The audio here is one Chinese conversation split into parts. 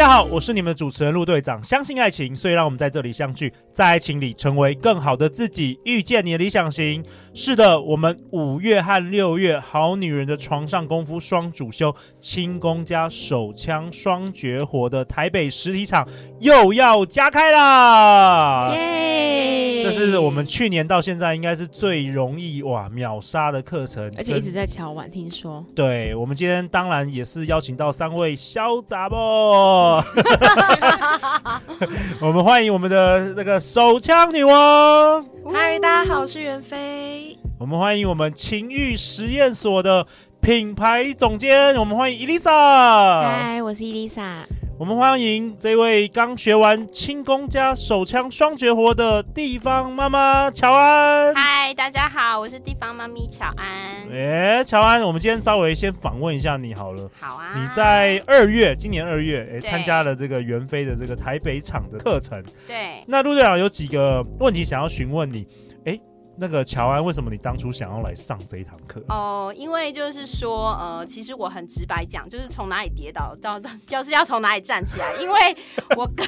家好，我是你们的主持人陆队长。相信爱情，所以让我们在这里相聚，在爱情里成为更好的自己，遇见你的理想型。是的，我们五月和六月好女人的床上功夫双主修，轻功加手枪双绝活的台北实体场又要加开啦！耶！这是我们去年到现在应该是最容易哇秒杀的课程，而且一直在敲碗。听说，对，我们今天当然也是邀请到三位小杂不。我们欢迎我们的那个手枪女王。嗨，大家好，我是袁飞。我们欢迎我们情欲实验所的品牌总监。我们欢迎伊丽莎。嗨，我是伊丽莎。我们欢迎这位刚学完轻功加手枪双绝活的地方妈妈乔安。嗨，大家好，我是地方妈咪乔安。哎，乔安，我们今天稍微先访问一下你好了。好啊。你在二月，今年二月，哎，参加了这个袁飞的这个台北场的课程。对。那陆队长有几个问题想要询问你。哎。那个乔安，为什么你当初想要来上这一堂课？哦、呃，因为就是说，呃，其实我很直白讲，就是从哪里跌倒到，到就是要从哪里站起来。因为 我跟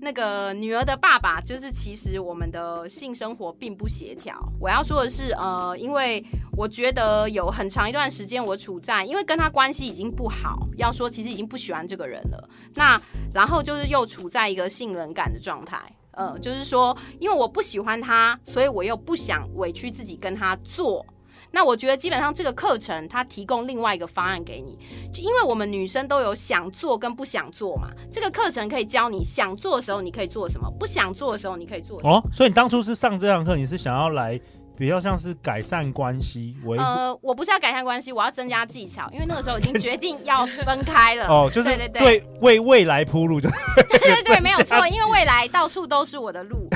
那个女儿的爸爸，就是其实我们的性生活并不协调。我要说的是，呃，因为我觉得有很长一段时间我处在，因为跟他关系已经不好，要说其实已经不喜欢这个人了。那然后就是又处在一个性冷感的状态。呃，就是说，因为我不喜欢他，所以我又不想委屈自己跟他做。那我觉得基本上这个课程他提供另外一个方案给你，就因为我们女生都有想做跟不想做嘛。这个课程可以教你想做的时候你可以做什么，不想做的时候你可以做什么。哦，所以你当初是上这堂课，你是想要来？比较像是改善关系，呃，我不是要改善关系，我要增加技巧，因为那个时候已经决定要分开了。哦，就是对对对，为未来铺路，就对对 对，没有错，因为未来到处都是我的路。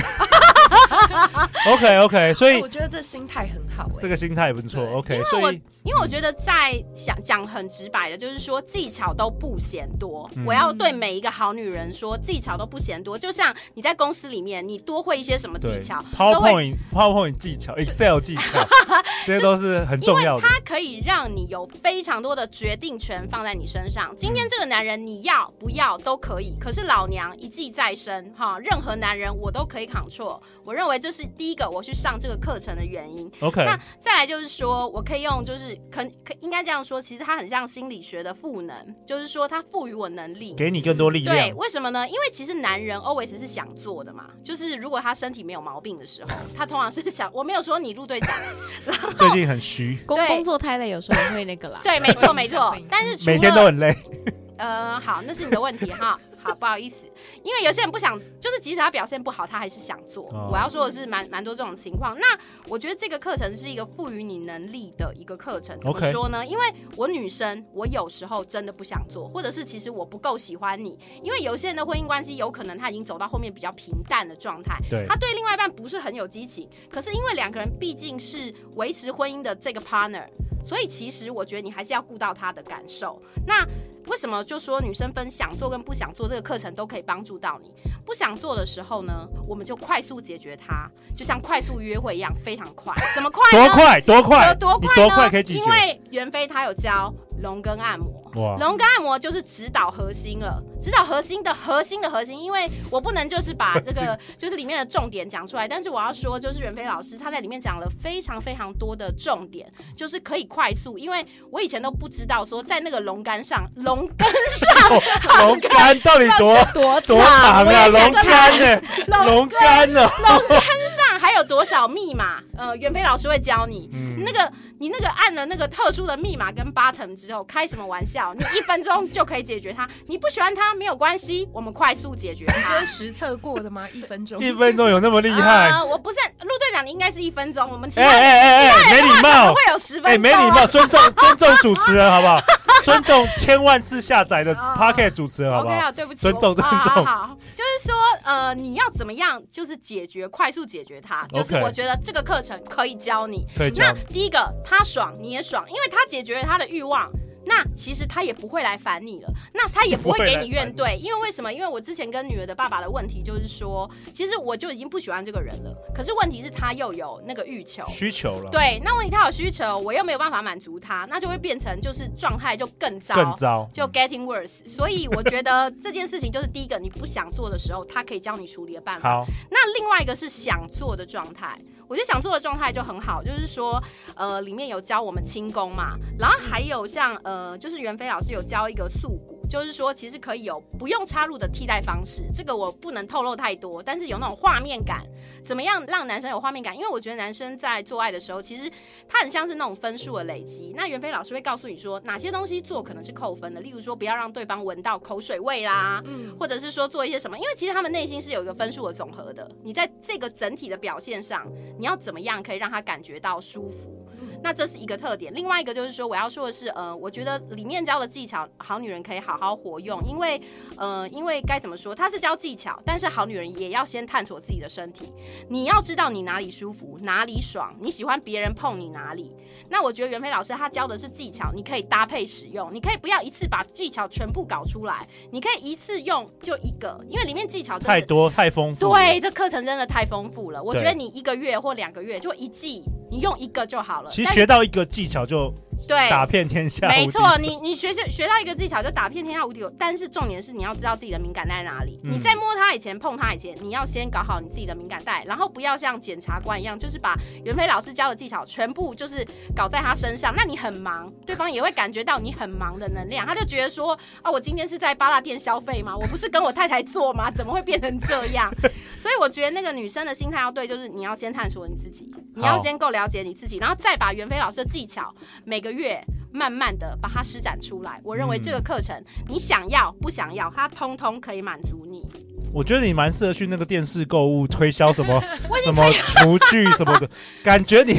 OK OK，所以我觉得这心态很好，这个心态不错。OK，所以。因为我觉得在想讲很直白的，就是说技巧都不嫌多。嗯、我要对每一个好女人说，技巧都不嫌多。就像你在公司里面，你多会一些什么技巧？PowerPoint、PowerPoint 技巧、Excel 技巧，这些都是很重要的。它可以让你有非常多的决定权放在你身上。今天这个男人你要不要都可以，可是老娘一技在身哈，任何男人我都可以 control。我认为这是第一个我去上这个课程的原因。OK，那再来就是说我可以用就是。可可应该这样说，其实它很像心理学的赋能，就是说它赋予我能力，给你更多力量。对，为什么呢？因为其实男人 always 是想做的嘛，就是如果他身体没有毛病的时候，他通常是想。我没有说你陆队长，最近很虚，工工作太累，有时候会那个啦。对，没错 没错，但是每天都很累。呃，好，那是你的问题哈。好，不好意思，因为有些人不想，就是即使他表现不好，他还是想做。Oh. 我要说的是蛮，蛮蛮多这种情况。那我觉得这个课程是一个赋予你能力的一个课程。怎么说呢？因为我女生，我有时候真的不想做，或者是其实我不够喜欢你。因为有些人的婚姻关系，有可能他已经走到后面比较平淡的状态，对，他对另外一半不是很有激情。可是因为两个人毕竟是维持婚姻的这个 partner，所以其实我觉得你还是要顾到他的感受。那为什么就说女生分想做跟不想做这个课程都可以帮助到你？不想做的时候呢，我们就快速解决它，就像快速约会一样，非常快。怎么快？多快？多快？有多快呢？多快可以解决？因为袁飞他有教龙根按摩。哇！龙肝按摩就是指导核心了，指导核心的核心的核心。因为我不能就是把这个 就是里面的重点讲出来，但是我要说，就是袁飞老师他在里面讲了非常非常多的重点，就是可以快速。因为我以前都不知道说在那个龙肝上 龙根上龙肝到底多多多长啊？龙肝呢？龙肝呢？龙杆上还有多少密码？呃，袁飞老师会教你。嗯，那个你那个按了那个特殊的密码跟 button 之后，开什么玩笑？你一分钟就可以解决它，你不喜欢它没有关系，我们快速解决它。你是实测过的吗？一分钟？一分钟有那么厉害？呃，我不是陆队长，你应该是一分钟。我们其他哎哎哎哎，没礼貌，会有十分钟。哎，没礼貌，尊重尊重主持人，好不好？尊重千万次下载的 Podcast 主持人，好不好？OK 啊，对不起，尊重尊重。好，好，好，就是说，呃，你要怎么样，就是解决，快速解决它。就是我觉得这个课程可以教你。可以教。那第一个，他爽，你也爽，因为他解决了他的欲望。那其实他也不会来烦你了，那他也不会给你怨怼，因为为什么？因为我之前跟女儿的爸爸的问题就是说，其实我就已经不喜欢这个人了，可是问题是他又有那个欲求需求了，对，那问题他有需求，我又没有办法满足他，那就会变成就是状态就更糟，更糟，就 getting worse。所以我觉得 这件事情就是第一个，你不想做的时候，他可以教你处理的办法。好，那另外一个是想做的状态。我觉得想做的状态就很好，就是说，呃，里面有教我们轻功嘛，然后还有像呃，就是袁飞老师有教一个素骨，就是说其实可以有不用插入的替代方式，这个我不能透露太多，但是有那种画面感，怎么样让男生有画面感？因为我觉得男生在做爱的时候，其实他很像是那种分数的累积。那袁飞老师会告诉你说，哪些东西做可能是扣分的，例如说不要让对方闻到口水味啦，嗯，或者是说做一些什么，因为其实他们内心是有一个分数的总和的。你在这个整体的表现上。你要怎么样可以让他感觉到舒服？那这是一个特点。另外一个就是说，我要说的是，呃，我觉得里面教的技巧，好女人可以好好活用，因为，呃，因为该怎么说，它是教技巧，但是好女人也要先探索自己的身体。你要知道你哪里舒服，哪里爽，你喜欢别人碰你哪里。那我觉得袁飞老师他教的是技巧，你可以搭配使用，你可以不要一次把技巧全部搞出来，你可以一次用就一个，因为里面技巧太多太丰富。对，这课程真的太丰富了。我觉得你一个月或两个月就一季，你用一个就好了。其实学到一个技巧就对打遍天下。没错，你你学学学到一个技巧就打遍天下无敌手。但是重点是你要知道自己的敏感带在哪里。嗯、你在摸它以前碰它以前，你要先搞好你自己的敏感带，然后不要像检察官一样，就是把袁飞老师教的技巧全部就是。搞在他身上，那你很忙，对方也会感觉到你很忙的能量，他就觉得说啊，我今天是在八大店消费吗？我不是跟我太太做吗？怎么会变成这样？所以我觉得那个女生的心态要对，就是你要先探索你自己，你要先够了解你自己，然后再把袁飞老师的技巧每个月慢慢的把它施展出来。我认为这个课程，嗯、你想要不想要，它通通可以满足你。我觉得你蛮适合去那个电视购物推销什么 什么厨具什么的，感觉你。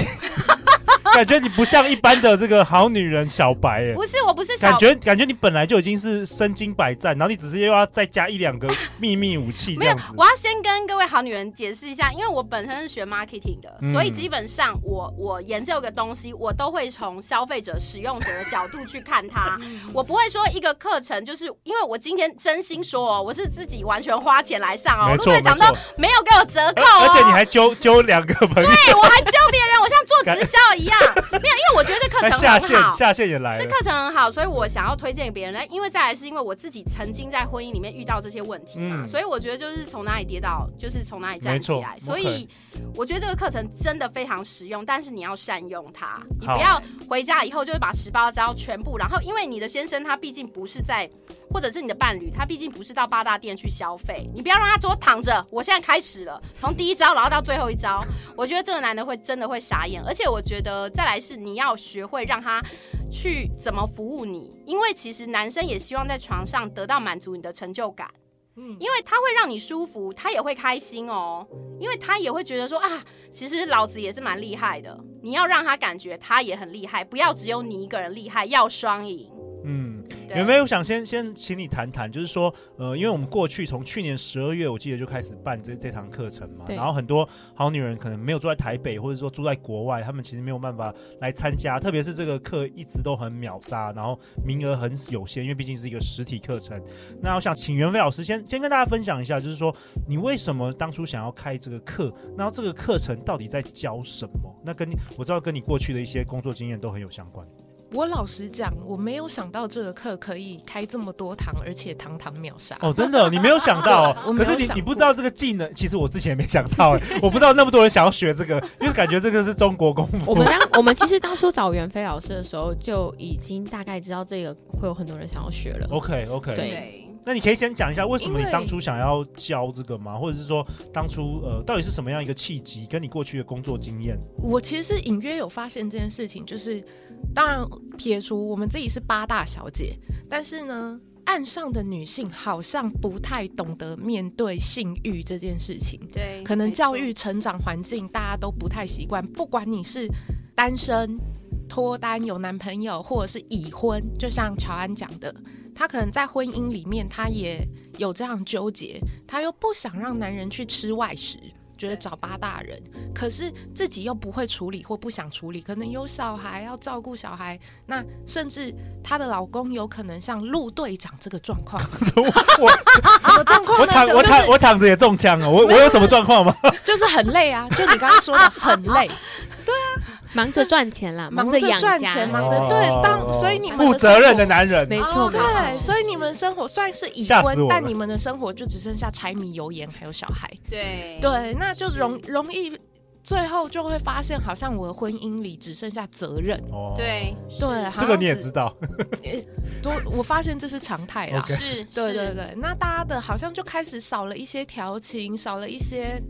感觉你不像一般的这个好女人小白哎，不是，我不是小感觉，感觉你本来就已经是身经百战，然后你只是又要再加一两个秘密武器。没有，我要先跟各位好女人解释一下，因为我本身是学 marketing 的，嗯、所以基本上我我研究个东西，我都会从消费者、使用者的角度去看它。我不会说一个课程，就是因为我今天真心说哦，我是自己完全花钱来上哦，陆队长都没有给我折扣哦，而且你还揪揪两个朋友，对我还揪别人，我像做直销一样。没有，因为我觉得这课程很好，下线下线也来了。这课程很好，所以我想要推荐给别人来。因为再来是因为我自己曾经在婚姻里面遇到这些问题嘛，嗯、所以我觉得就是从哪里跌倒，就是从哪里站起来。所以我觉得这个课程真的非常实用，但是你要善用它，你不要回家以后就是把十八招全部，然后因为你的先生他毕竟不是在，或者是你的伴侣他毕竟不是到八大店去消费，你不要让他说躺着。我现在开始了，从第一招然后到最后一招，我觉得这个男的会真的会傻眼，而且我觉得再来是你要学会让他去怎么服务你，因为其实男生也希望在床上得到满足你的成就感，嗯，因为他会让你舒服，他也会开心哦，因为他也会觉得说啊，其实老子也是蛮厉害的，你要让他感觉他也很厉害，不要只有你一个人厉害，要双赢。嗯，有没有想先先请你谈谈，就是说，呃，因为我们过去从去年十二月，我记得就开始办这这堂课程嘛，然后很多好女人可能没有住在台北，或者说住在国外，他们其实没有办法来参加，特别是这个课一直都很秒杀，然后名额很有限，因为毕竟是一个实体课程。那我想请袁飞老师先先跟大家分享一下，就是说你为什么当初想要开这个课，然后这个课程到底在教什么？那跟你我知道跟你过去的一些工作经验都很有相关。我老实讲，我没有想到这个课可以开这么多堂，而且堂堂秒杀。哦，真的，你没有想到？可是你你不知道这个技能，其实我之前也没想到。我不知道那么多人想要学这个，因为感觉这个是中国功夫。我们当 我们其实当初找袁飞老师的时候，就已经大概知道这个会有很多人想要学了。OK OK，对。那你可以先讲一下为什么你当初想要教这个吗？或者是说当初呃到底是什么样一个契机，跟你过去的工作经验？我其实是隐约有发现这件事情，就是。当然，撇除我们自己是八大小姐，但是呢，岸上的女性好像不太懂得面对性欲这件事情。对，可能教育、成长环境大家都不太习惯。不管你是单身、脱单、有男朋友，或者是已婚，就像乔安讲的，她可能在婚姻里面，她也有这样纠结，她又不想让男人去吃外食。觉得找八大人，可是自己又不会处理或不想处理，可能有小孩要照顾小孩，那甚至她的老公有可能像陆队长这个状况。我什么状况？我躺我躺我躺着也中枪哦。我我有什么状况吗？就是很累啊，就你刚刚说的很累。对啊。忙着赚钱啦，忙着赚钱，忙着对，当所以你们负责任的男人，没错，对，所以你们生活虽然是已婚，但你们的生活就只剩下柴米油盐还有小孩，对。对，那就容容易最后就会发现，好像我的婚姻里只剩下责任，对对，这个你也知道，多我发现这是常态啦，是，对对对，那大家的好像就开始少了一些调情，少了一些。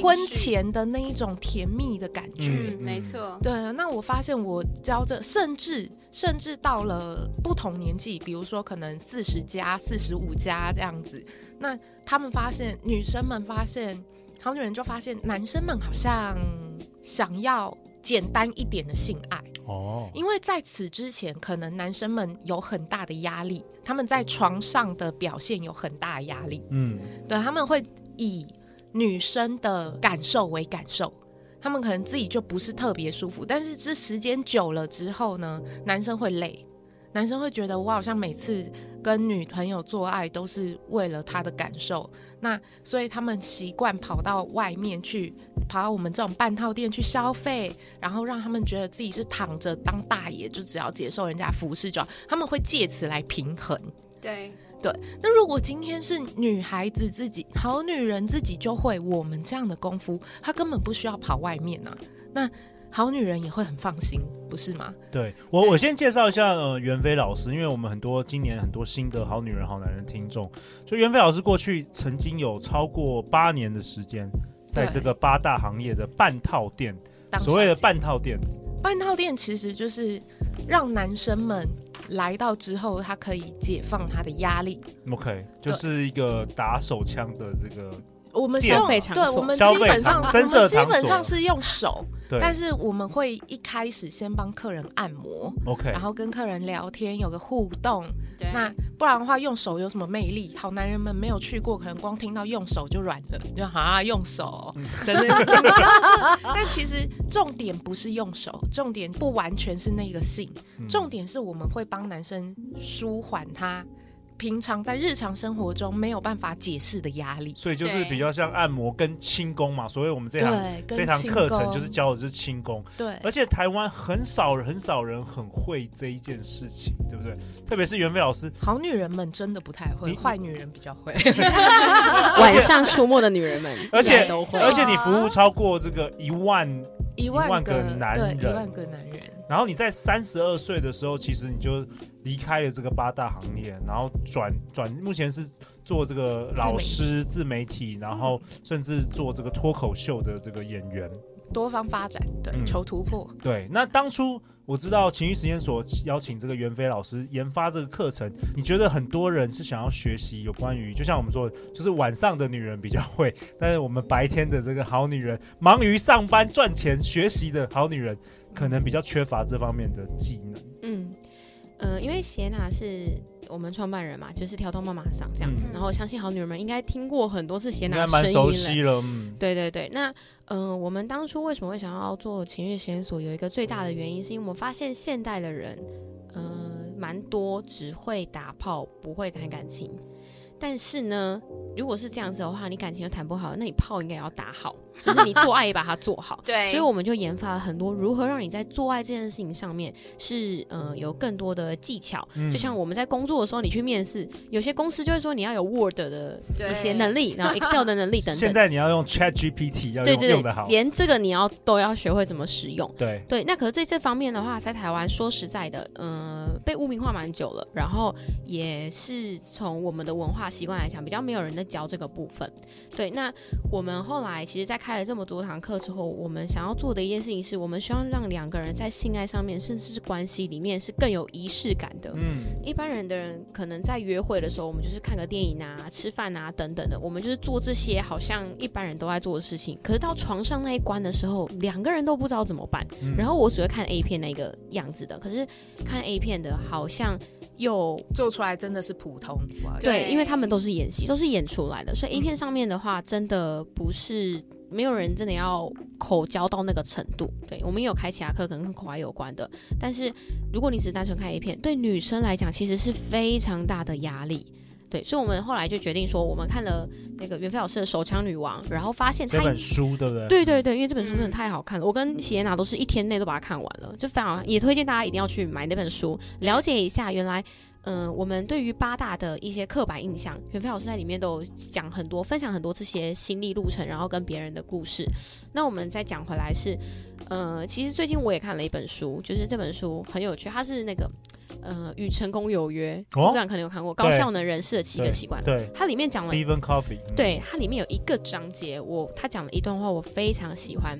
婚前的那一种甜蜜的感觉，嗯，没错。对，那我发现我教着，甚至甚至到了不同年纪，比如说可能四十加、四十五加这样子，那他们发现，女生们发现，好女人就发现，男生们好像想要简单一点的性爱。哦，因为在此之前，可能男生们有很大的压力，他们在床上的表现有很大的压力，嗯，对，他们会以。女生的感受为感受，他们可能自己就不是特别舒服，但是这时间久了之后呢，男生会累，男生会觉得我好像每次跟女朋友做爱都是为了她的感受，那所以他们习惯跑到外面去，跑到我们这种半套店去消费，然后让他们觉得自己是躺着当大爷，就只要接受人家服侍就好，他们会借此来平衡，对。对，那如果今天是女孩子自己，好女人自己就会我们这样的功夫，她根本不需要跑外面啊。那好女人也会很放心，不是吗？对我，我先介绍一下呃，袁飞老师，因为我们很多今年很多新的好女人、好男人听众，就袁飞老师过去曾经有超过八年的时间，在这个八大行业的半套店，所谓的半套店，半套店其实就是让男生们。来到之后，他可以解放他的压力。OK，就是一个打手枪的这个。我们消费场所，对，我们基本上我们基本上是用手，但是我们会一开始先帮客人按摩，OK，然后跟客人聊天，有个互动。那不然的话，用手有什么魅力？好男人们没有去过，可能光听到用手就软了，就啊用手 等等。但其实重点不是用手，重点不完全是那个性，重点是我们会帮男生舒缓他。平常在日常生活中没有办法解释的压力，所以就是比较像按摩跟轻功嘛。所以我们这堂这堂课程就是教的就是轻功。对，而且台湾很少很少人很会这一件事情，对不对？特别是袁飞老师，好女人们真的不太会，坏女人比较会。晚上出没的女人们，而且都会。而且你服务超过这个一万一万个男人，一万个男人。然后你在三十二岁的时候，其实你就离开了这个八大行业，然后转转，目前是做这个老师、自媒体，然后甚至做这个脱口秀的这个演员，多方发展，对，嗯、求突破。对，那当初我知道情绪实验所邀请这个袁飞老师研发这个课程，你觉得很多人是想要学习有关于，就像我们说，就是晚上的女人比较会，但是我们白天的这个好女人，忙于上班赚钱学习的好女人。可能比较缺乏这方面的技能。嗯，呃，因为贤娜是我们创办人嘛，就是调通妈妈桑这样子。嗯、然后相信好女人们应该听过很多次谢娜的声音了。蛮熟悉了。嗯，对对对。那，嗯、呃，我们当初为什么会想要做情欲实验所？有一个最大的原因，是因为我们发现现代的人，嗯、呃，蛮多只会打炮，不会谈感情。但是呢，如果是这样子的话，你感情又谈不好，那你炮应该也要打好，就是你做爱也把它做好。对，所以我们就研发了很多如何让你在做爱这件事情上面是呃有更多的技巧。嗯、就像我们在工作的时候，你去面试，有些公司就会说你要有 Word 的一些能力，然后 Excel 的能力等等。现在你要用 Chat GPT，要用对对对用得好，连这个你要都要学会怎么使用。对对，那可是在这方面的话，在台湾说实在的，嗯、呃，被污名化蛮久了，然后也是从我们的文化。习惯来讲，比较没有人在教这个部分。对，那我们后来其实，在开了这么多堂课之后，我们想要做的一件事情是，我们希望让两个人在性爱上面，甚至是关系里面是更有仪式感的。嗯，一般人的人可能在约会的时候，我们就是看个电影啊、吃饭啊等等的，我们就是做这些好像一般人都在做的事情。可是到床上那一关的时候，两个人都不知道怎么办。嗯、然后我只会看 A 片那个样子的，可是看 A 片的好像又做出来真的是普通。对，因为他们都是演戏，都是演出来的，所以 A 片上面的话，真的不是没有人真的要口交到那个程度。对，我们也有开其他课，可能跟口爱有关的。但是如果你只是单纯看 A 片，对女生来讲其实是非常大的压力。对，所以我们后来就决定说，我们看了那个袁飞老师的《手枪女王》，然后发现他这本书，对不对？对对对，因为这本书真的太好看了，嗯、我跟喜耶娜都是一天内都把它看完了，就非常也推荐大家一定要去买那本书，了解一下原来。嗯、呃，我们对于八大的一些刻板印象，袁飞老师在里面都有讲很多，分享很多这些心历路程，然后跟别人的故事。那我们再讲回来是，呃，其实最近我也看了一本书，就是这本书很有趣，它是那个呃与成功有约，我想可能有看过《高效能人士的七个习惯》，对，它里面讲了 Stephen Covey，对，它里面有一个章节，我他讲了一段话，我非常喜欢。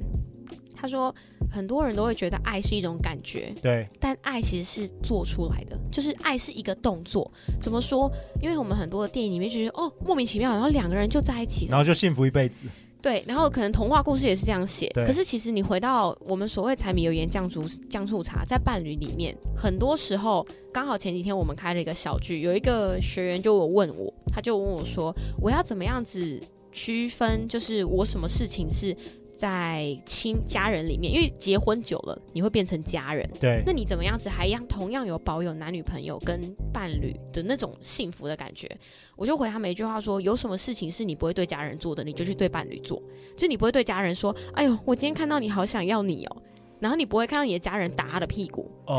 他说，很多人都会觉得爱是一种感觉，对，但爱其实是做出来的，就是爱是一个动作。怎么说？因为我们很多的电影里面就觉得，哦，莫名其妙，然后两个人就在一起，然后就幸福一辈子。对，然后可能童话故事也是这样写。可是其实你回到我们所谓柴米油盐酱醋酱醋茶，在伴侣里面，很多时候刚好前几天我们开了一个小聚，有一个学员就有问我，他就问我说，我要怎么样子区分，就是我什么事情是。在亲家人里面，因为结婚久了，你会变成家人。对，那你怎么样子还一样同样有保有男女朋友跟伴侣的那种幸福的感觉？我就回他们一句话说：有什么事情是你不会对家人做的，你就去对伴侣做。就你不会对家人说：“哎呦，我今天看到你好想要你哦。”然后你不会看到你的家人打他的屁股。哦。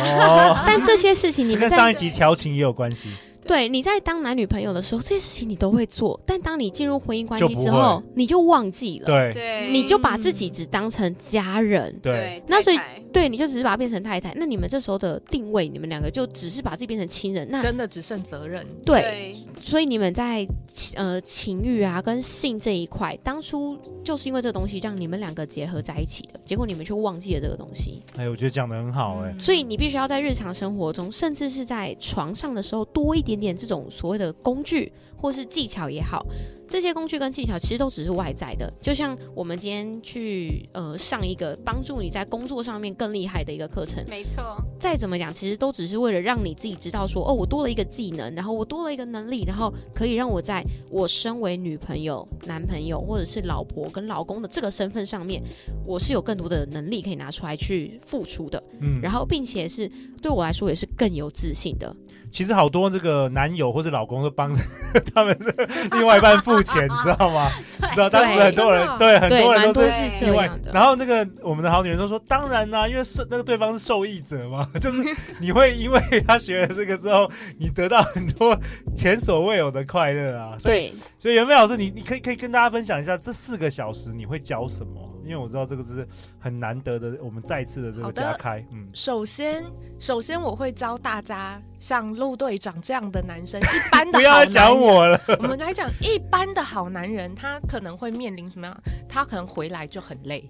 但这些事情你们跟上一集调情也有关系。对，你在当男女朋友的时候，这些事情你都会做，但当你进入婚姻关系之后，你就忘记了，对，你就把自己只当成家人，对，那所以对，你就只是把它变成太太，那你们这时候的定位，你们两个就只是把自己变成亲人，那真的只剩责任，对，对，所以你们在呃情欲啊跟性这一块，当初就是因为这个东西让你们两个结合在一起的，结果你们却忘记了这个东西。哎，我觉得讲的很好，哎，所以你必须要在日常生活中，甚至是在床上的时候多一点。点点这种所谓的工具或是技巧也好，这些工具跟技巧其实都只是外在的。就像我们今天去呃上一个帮助你在工作上面更厉害的一个课程，没错。再怎么讲，其实都只是为了让你自己知道说，哦，我多了一个技能，然后我多了一个能力，然后可以让我在我身为女朋友、男朋友或者是老婆跟老公的这个身份上面，我是有更多的能力可以拿出来去付出的。嗯，然后并且是对我来说也是更有自信的。其实好多这个男友或者老公都帮着 他们的另外一半付钱，你知道吗？你知道当时很多人对很多人都是意外，然后那个我们的好女人都说，当然啦、啊，因为是那个对方是受益者嘛，就是你会因为他学了这个之后，你得到很多前所未有的快乐啊。所以，所以袁飞老师，你你可以可以跟大家分享一下这四个小时你会教什么？因为我知道这个是很难得的，我们再次的这个加开。嗯，首先，首先我会教大家像陆队长这样的男生，一般的好男人。不要讲我了。我们来讲一般的好男人，他可能会面临什么样？他可能回来就很累，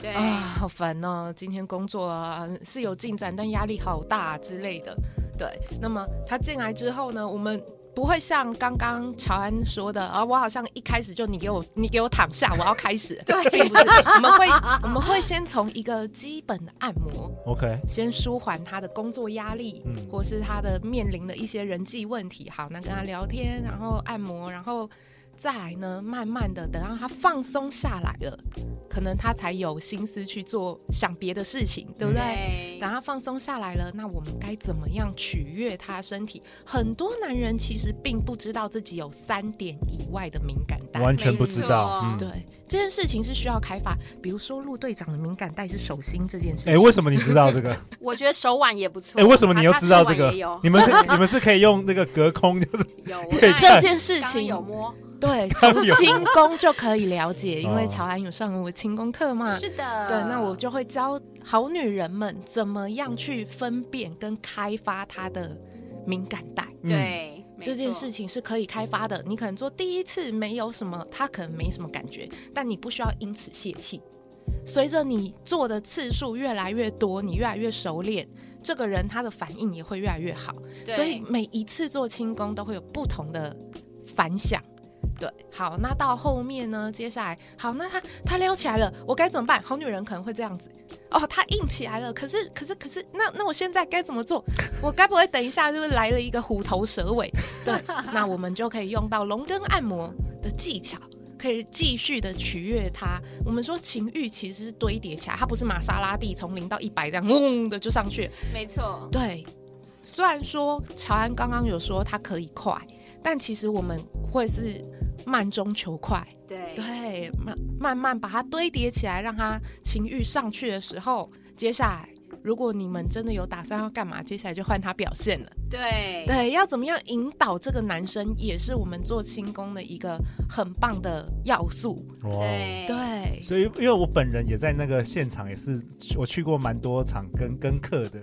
对啊，好烦哦，今天工作啊是有进展，但压力好大之类的。对，那么他进来之后呢，我们。不会像刚刚乔安说的啊，我好像一开始就你给我你给我躺下，我要开始。对，并不是，我们会我们会先从一个基本的按摩，OK，先舒缓他的工作压力，嗯，或是他的面临的一些人际问题。好，那跟他聊天，然后按摩，然后。再来呢，慢慢的等到他放松下来了，可能他才有心思去做想别的事情，对不对？对。等他放松下来了，那我们该怎么样取悦他身体？很多男人其实并不知道自己有三点以外的敏感带，完全不知道。嗯、对，这件事情是需要开发。比如说陆队长的敏感带是手心这件事情。哎，为什么你知道这个？我觉得手腕也不错。哎，为什么你又知道这个？你们你们是可以用那个隔空，就是有这件事情有摸。对，从轻功就可以了解，因为乔安有上过轻功课嘛。是的。对，那我就会教好女人们怎么样去分辨跟开发她的敏感带。对。这件事情是可以开发的。你可能做第一次没有什么，他可能没什么感觉，但你不需要因此泄气。随着你做的次数越来越多，你越来越熟练，这个人他的反应也会越来越好。所以每一次做轻功都会有不同的反响。对，好，那到后面呢？接下来，好，那他他撩起来了，我该怎么办？好女人可能会这样子，哦，他硬起来了，可是可是可是，那那我现在该怎么做？我该不会等一下就是，是来了一个虎头蛇尾？对，那我们就可以用到龙根按摩的技巧，可以继续的取悦他。我们说情欲其实是堆叠起来，它不是玛莎拉蒂从零到一百这样嗡的就上去。没错，对。虽然说乔安刚刚有说他可以快，但其实我们会是。慢中求快，对对，慢慢慢把它堆叠起来，让它情欲上去的时候，接下来如果你们真的有打算要干嘛，接下来就换他表现了。对对，要怎么样引导这个男生，也是我们做轻功的一个很棒的要素。对对，所以因为我本人也在那个现场，也是我去过蛮多场跟跟课的。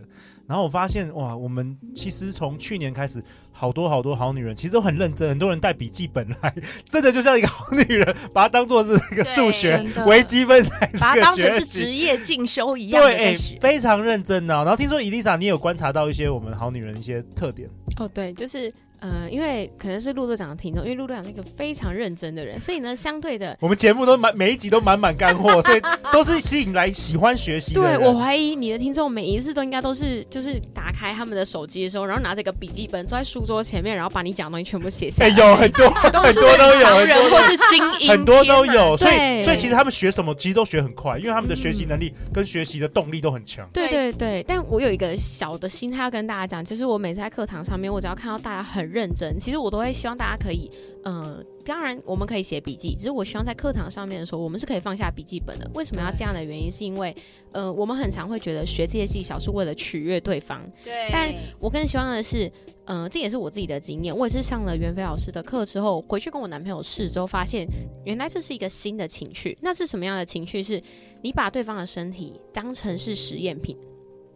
然后我发现哇，我们其实从去年开始，好多好多好女人其实都很认真，很多人带笔记本来，真的就像一个好女人，把它当做是一个数学微积分来，把它当成是职业进修一样。对，哎，非常认真呢、啊。然后听说伊丽莎，你有观察到一些我们好女人一些特点？哦，对，就是。呃，因为可能是陆队长的听众，因为陆队长是一个非常认真的人，所以呢，相对的，我们节目都满每一集都满满干货，所以都是吸引来喜欢学习的。对，我怀疑你的听众每一次都应该都是就是打开他们的手机的时候，然后拿着一个笔记本坐在书桌前面，然后把你讲的东西全部写下来。有很多 很多都有，很多或是精英，很多都有。所以所以其实他们学什么其实都学很快，因为他们的学习能力跟学习的动力都很强。对对对，但我有一个小的心态要跟大家讲，就是我每次在课堂上面，我只要看到大家很认真，其实我。都会希望大家可以，呃，当然我们可以写笔记，只是我希望在课堂上面的时候，我们是可以放下笔记本的。为什么要这样的原因，是因为，呃，我们很常会觉得学这些技巧是为了取悦对方。对。但我更希望的是，呃，这也是我自己的经验。我也是上了袁飞老师的课之后，回去跟我男朋友试之后，发现原来这是一个新的情绪。那是什么样的情绪？是你把对方的身体当成是实验品。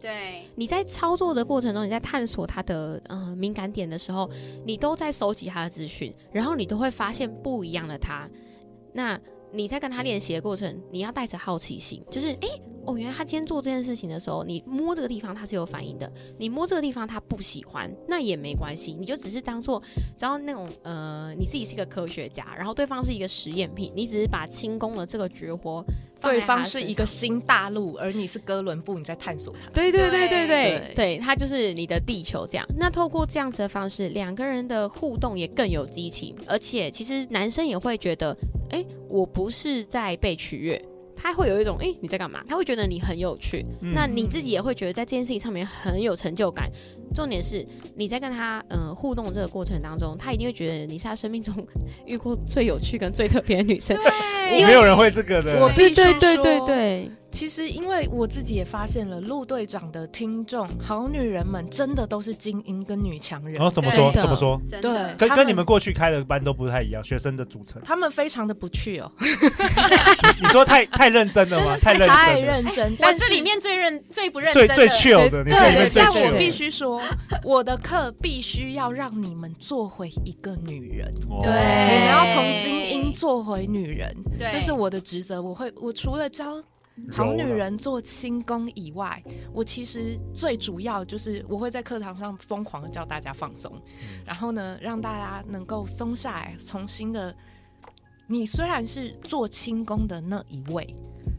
对，你在操作的过程中，你在探索他的呃敏感点的时候，你都在收集他的资讯，然后你都会发现不一样的他。那你在跟他练习的过程，你要带着好奇心，就是哎。诶哦，原来他今天做这件事情的时候，你摸这个地方他是有反应的，你摸这个地方他不喜欢，那也没关系，你就只是当做，只要那种呃，你自己是一个科学家，然后对方是一个实验品，你只是把轻功的这个绝活，对方是一个新大陆，而你是哥伦布，你在探索它。对对对对对对，对，他就是你的地球这样。那透过这样子的方式，两个人的互动也更有激情，而且其实男生也会觉得，哎，我不是在被取悦。他会有一种，哎、欸，你在干嘛？他会觉得你很有趣，嗯、那你自己也会觉得在这件事情上面很有成就感。重点是你在跟他呃互动这个过程当中，他一定会觉得你是他生命中 遇过最有趣跟最特别的女生。对，因为没有人会这个的。我必须说，对对对对对。其实，因为我自己也发现了，陆队长的听众好女人们真的都是精英跟女强人。哦，怎么说？怎么说？对，跟跟你们过去开的班都不太一样，学生的组成。他们非常的不去哦。你说太太认真了吗？太认真。太认真。但是里面最认、最不认。最最 chill 的。对对。但我必须说，我的课必须要让你们做回一个女人。对。你们要从精英做回女人。对。这是我的职责。我会，我除了教。好女人做轻功以外，我其实最主要就是我会在课堂上疯狂的教大家放松，然后呢，让大家能够松下来，重新的。你虽然是做轻功的那一位。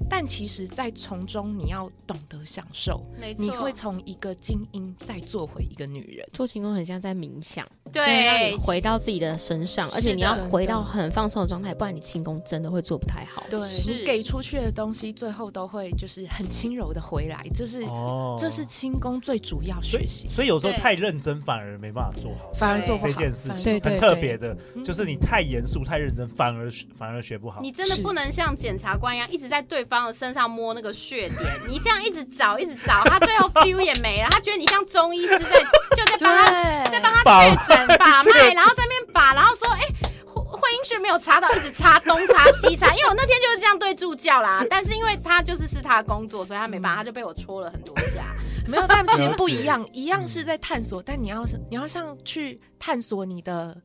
但其实，在从中你要懂得享受，没错，你会从一个精英再做回一个女人。做轻功很像在冥想，对，让你回到自己的身上，而且你要回到很放松的状态，不然你轻功真的会做不太好。对，你给出去的东西，最后都会就是很轻柔的回来，这是哦，这是轻功最主要学习。所以有时候太认真反而没办法做好，反而做不好这件事情。很特别的，就是你太严肃、太认真，反而反而学不好。你真的不能像检察官一样一直在对方的身上摸那个血点，你这样一直找一直找，他最后 feel 也没了，他觉得你像中医师在 就在帮他在帮他确诊把脉，然后在那边把，然后说哎，会阴穴没有查到，一直擦东擦西擦，因为我那天就是这样对助教啦，但是因为他就是是他的工作，所以他没办法，他就被我戳了很多下。没有，但其实不一样，一样是在探索，但你要是你要像去探索你的。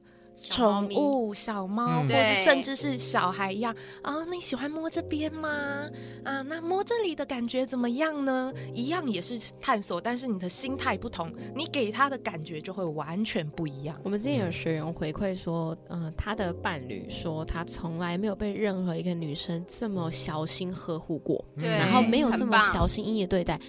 宠物小猫，或是甚至是小孩一样啊，你喜欢摸这边吗？啊，那摸这里的感觉怎么样呢？一样也是探索，但是你的心态不同，你给他的感觉就会完全不一样。我们之前有学员回馈说，嗯、呃，他的伴侣说他从来没有被任何一个女生这么小心呵护过，对，然后没有这么小心翼翼的对待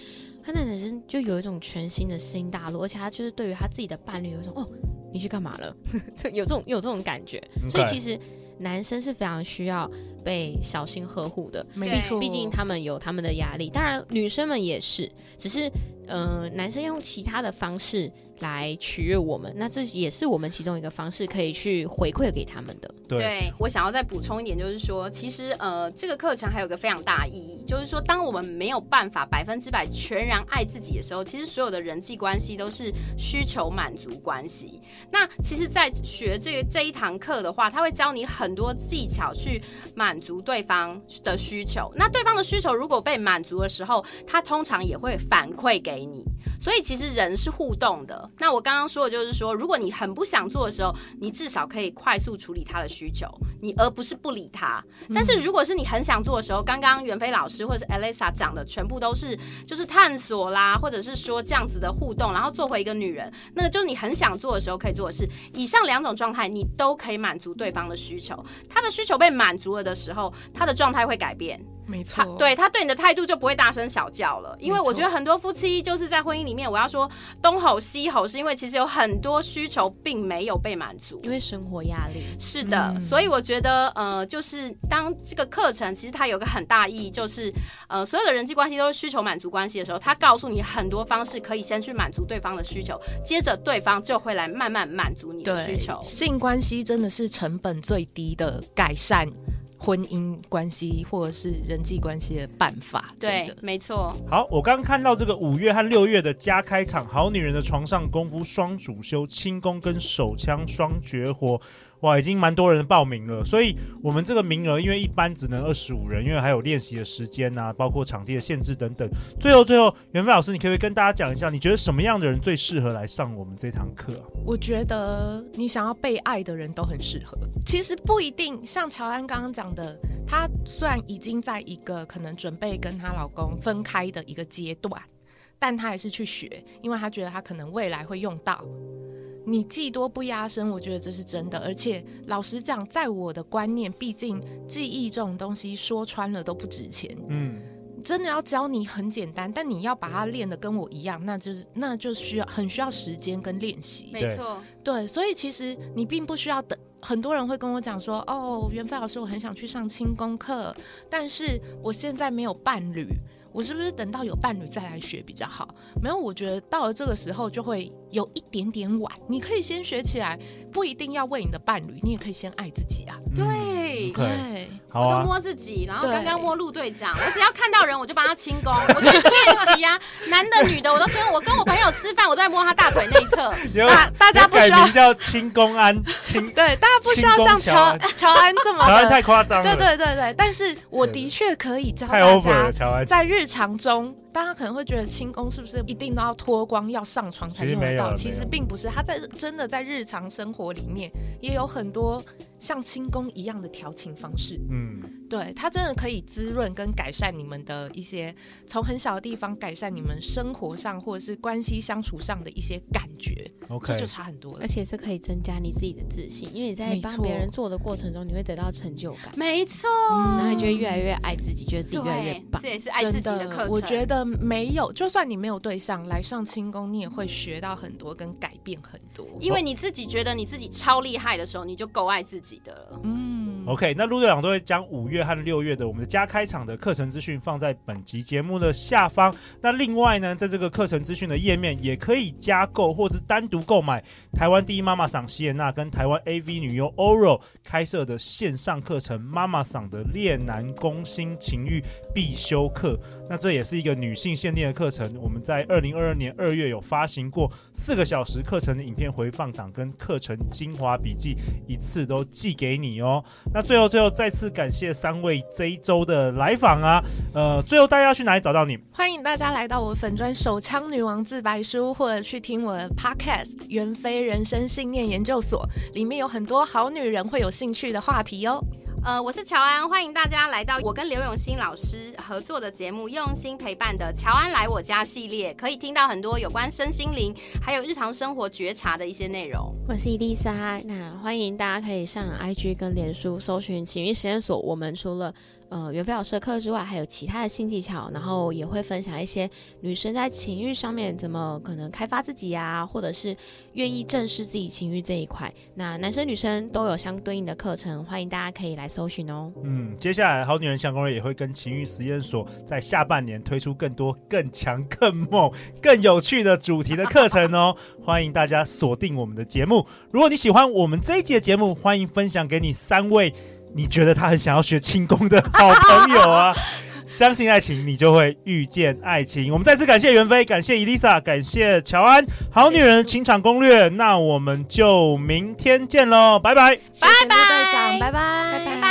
他，那男生就有一种全新的新大陆，而且他就是对于他自己的伴侣有一种哦。你去干嘛了？有这种有这种感觉，Okay. 所以其实男生是非常需要被小心呵护的，没错。毕竟他们有他们的压力，当然女生们也是，只是呃，男生用其他的方式。来取悦我们，那这也是我们其中一个方式，可以去回馈给他们的。对，对我想要再补充一点，就是说，其实呃，这个课程还有个非常大的意义，就是说，当我们没有办法百分之百全然爱自己的时候，其实所有的人际关系都是需求满足关系。那其实，在学这个这一堂课的话，他会教你很多技巧去满足对方的需求。那对方的需求如果被满足的时候，他通常也会反馈给你。所以，其实人是互动的。那我刚刚说的就是说，如果你很不想做的时候，你至少可以快速处理他的需求，你而不是不理他。但是如果是你很想做的时候，刚刚袁飞老师或者是 Alyssa 讲的全部都是就是探索啦，或者是说这样子的互动，然后做回一个女人，那个就是你很想做的时候可以做的事。以上两种状态，你都可以满足对方的需求。他的需求被满足了的时候，他的状态会改变。没错，对他对你的态度就不会大声小叫了，因为我觉得很多夫妻就是在婚姻里面，我要说东吼西吼，是因为其实有很多需求并没有被满足，因为生活压力。是的，嗯、所以我觉得呃，就是当这个课程其实它有个很大意义，就是呃，所有的人际关系都是需求满足关系的时候，他告诉你很多方式可以先去满足对方的需求，接着对方就会来慢慢满足你的需求。性关系真的是成本最低的改善。婚姻关系或者是人际关系的办法，对，没错。好，我刚刚看到这个五月和六月的加开场，好女人的床上功夫双主修，轻功跟手枪双绝活。哇，已经蛮多人报名了，所以我们这个名额，因为一般只能二十五人，因为还有练习的时间啊，包括场地的限制等等。最后，最后，袁飞老师，你可不可以跟大家讲一下，你觉得什么样的人最适合来上我们这堂课？我觉得你想要被爱的人都很适合。其实不一定，像乔安刚刚讲的，她虽然已经在一个可能准备跟她老公分开的一个阶段，但她还是去学，因为她觉得她可能未来会用到。你技多不压身，我觉得这是真的。而且老实讲，在我的观念，毕竟技艺这种东西说穿了都不值钱。嗯，真的要教你很简单，但你要把它练得跟我一样，那就是那就需要很需要时间跟练习。没错，对，所以其实你并不需要等。很多人会跟我讲说：“哦，袁飞老师，我很想去上轻功课，但是我现在没有伴侣。”我是不是等到有伴侣再来学比较好？没有，我觉得到了这个时候就会有一点点晚。你可以先学起来，不一定要为你的伴侣，你也可以先爱自己啊。对、嗯、对，我都摸自己，然后刚刚摸陆队长，我只要看到人我就帮他轻功，我就练习呀，男的女的我都轻。我跟我朋友吃饭，我都在摸他大腿内侧。大大家不需要改名叫轻功安轻，对，大家不需要像乔乔安这么，乔安太夸张了。对对对对，但是我的确可以教大家在。日常中，大家可能会觉得轻功是不是一定都要脱光、要上床才用得到？其实，其实并不是，他在真的在日常生活里面也有很多像轻功一样的调情方式。嗯，对，它真的可以滋润跟改善你们的一些从很小的地方改善你们生活上或者是关系相处上的一些感觉。OK，这就差很多了，而且是可以增加你自己的自信，因为你在帮别人做的过程中，你会得到成就感。没错，嗯，然后你就会越来越爱自己，觉得自己越来越棒。这也是爱自己的课程。我觉得没有，就算你没有对象来上轻功，你也会学到很多跟改变很多。因为你自己觉得你自己超厉害的时候，你就够爱自己的了。嗯，OK，那陆队长都会将五月和六月的我们的加开场的课程资讯放在本集节目的下方。那另外呢，在这个课程资讯的页面也可以加购或者单独购买。台湾第一妈妈桑希颜娜跟台湾 AV 女优 Oro 开设的线上课程《妈妈桑的恋男攻心情欲必修课》，那这也是一个女性限定的课程。我们在二零二二年二月有发行过四个小时课程的影片回放档跟课程精华笔记，一次都寄给你哦。那那最后最后再次感谢三位这一周的来访啊，呃，最后大家要去哪里找到你？欢迎大家来到我粉砖手枪女王自白书，或者去听我的 podcast 袁飞人生信念研究所，里面有很多好女人会有兴趣的话题哦。呃，我是乔安，欢迎大家来到我跟刘永新老师合作的节目《用心陪伴的乔安来我家》系列，可以听到很多有关身心灵还有日常生活觉察的一些内容。我是伊丽莎，那欢迎大家可以上 IG 跟脸书搜寻情欲实验所。我们除了呃，袁飞老师的课之外，还有其他的新技巧，然后也会分享一些女生在情欲上面怎么可能开发自己啊，或者是愿意正视自己情欲这一块。那男生女生都有相对应的课程，欢迎大家可以来搜寻哦。嗯，接下来好女人相公也会跟情欲实验所在下半年推出更多更强、更猛、更有趣的主题的课程哦，欢迎大家锁定我们的节目。如果你喜欢我们这一集的节目，欢迎分享给你三位。你觉得他很想要学轻功的好朋友啊？相信爱情，你就会遇见爱情。我们再次感谢袁飞，感谢伊丽莎，感谢乔安。好女人情场攻略，那我们就明天见喽，拜拜，拜拜，队长，拜拜，拜拜。